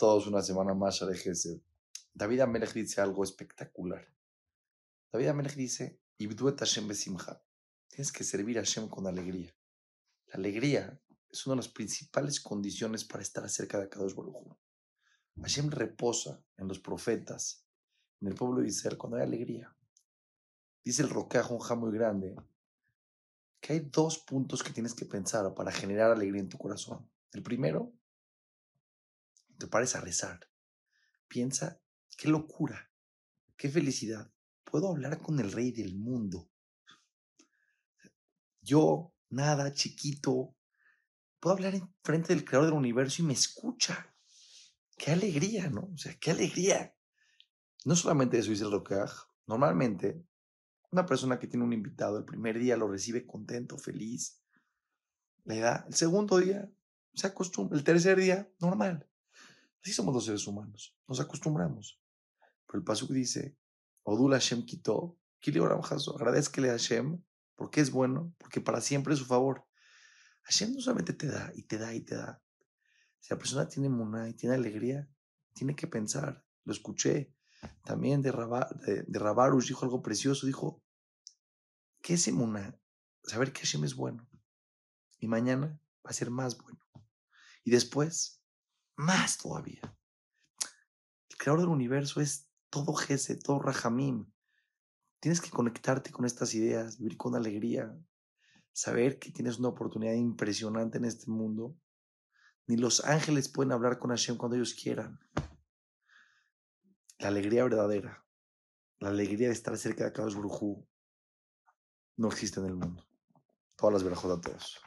todos una semana más a David Amelech dice algo espectacular. David Amelech dice. Tienes que servir a Hashem con alegría. La alegría es una de las principales condiciones para estar cerca de Kadosh Baruj Hashem reposa en los profetas, en el pueblo de Israel, cuando hay alegría. Dice el Roqueaj, un muy grande, que hay dos puntos que tienes que pensar para generar alegría en tu corazón. El primero, te pares a rezar. Piensa, qué locura, qué felicidad. Puedo hablar con el rey del mundo. Yo, nada, chiquito, puedo hablar en frente del creador del universo y me escucha. Qué alegría, ¿no? O sea, qué alegría. No solamente eso dice el Roqueaj. Normalmente, una persona que tiene un invitado el primer día lo recibe contento, feliz. Le da el segundo día, se acostumbra. El tercer día, normal. Así somos los seres humanos. Nos acostumbramos. Pero el Pasuk dice, Odul Hashem quitó, agradezcale a Hashem porque es bueno, porque para siempre es su favor. Hashem no solamente te da y te da y te da. Si la persona tiene muna y tiene alegría, tiene que pensar. Lo escuché también de, de, dijo algo precioso. Dijo, ¿qué es muna? Saber que Hashem es bueno. Y mañana va a ser más bueno. Y después más todavía. El creador del universo es todo Jese, todo Rahamim. Tienes que conectarte con estas ideas, vivir con alegría, saber que tienes una oportunidad impresionante en este mundo. Ni los ángeles pueden hablar con Hashem cuando ellos quieran. La alegría verdadera, la alegría de estar cerca de Kadosh Brujú, no existe en el mundo. Todas las verajos a todos.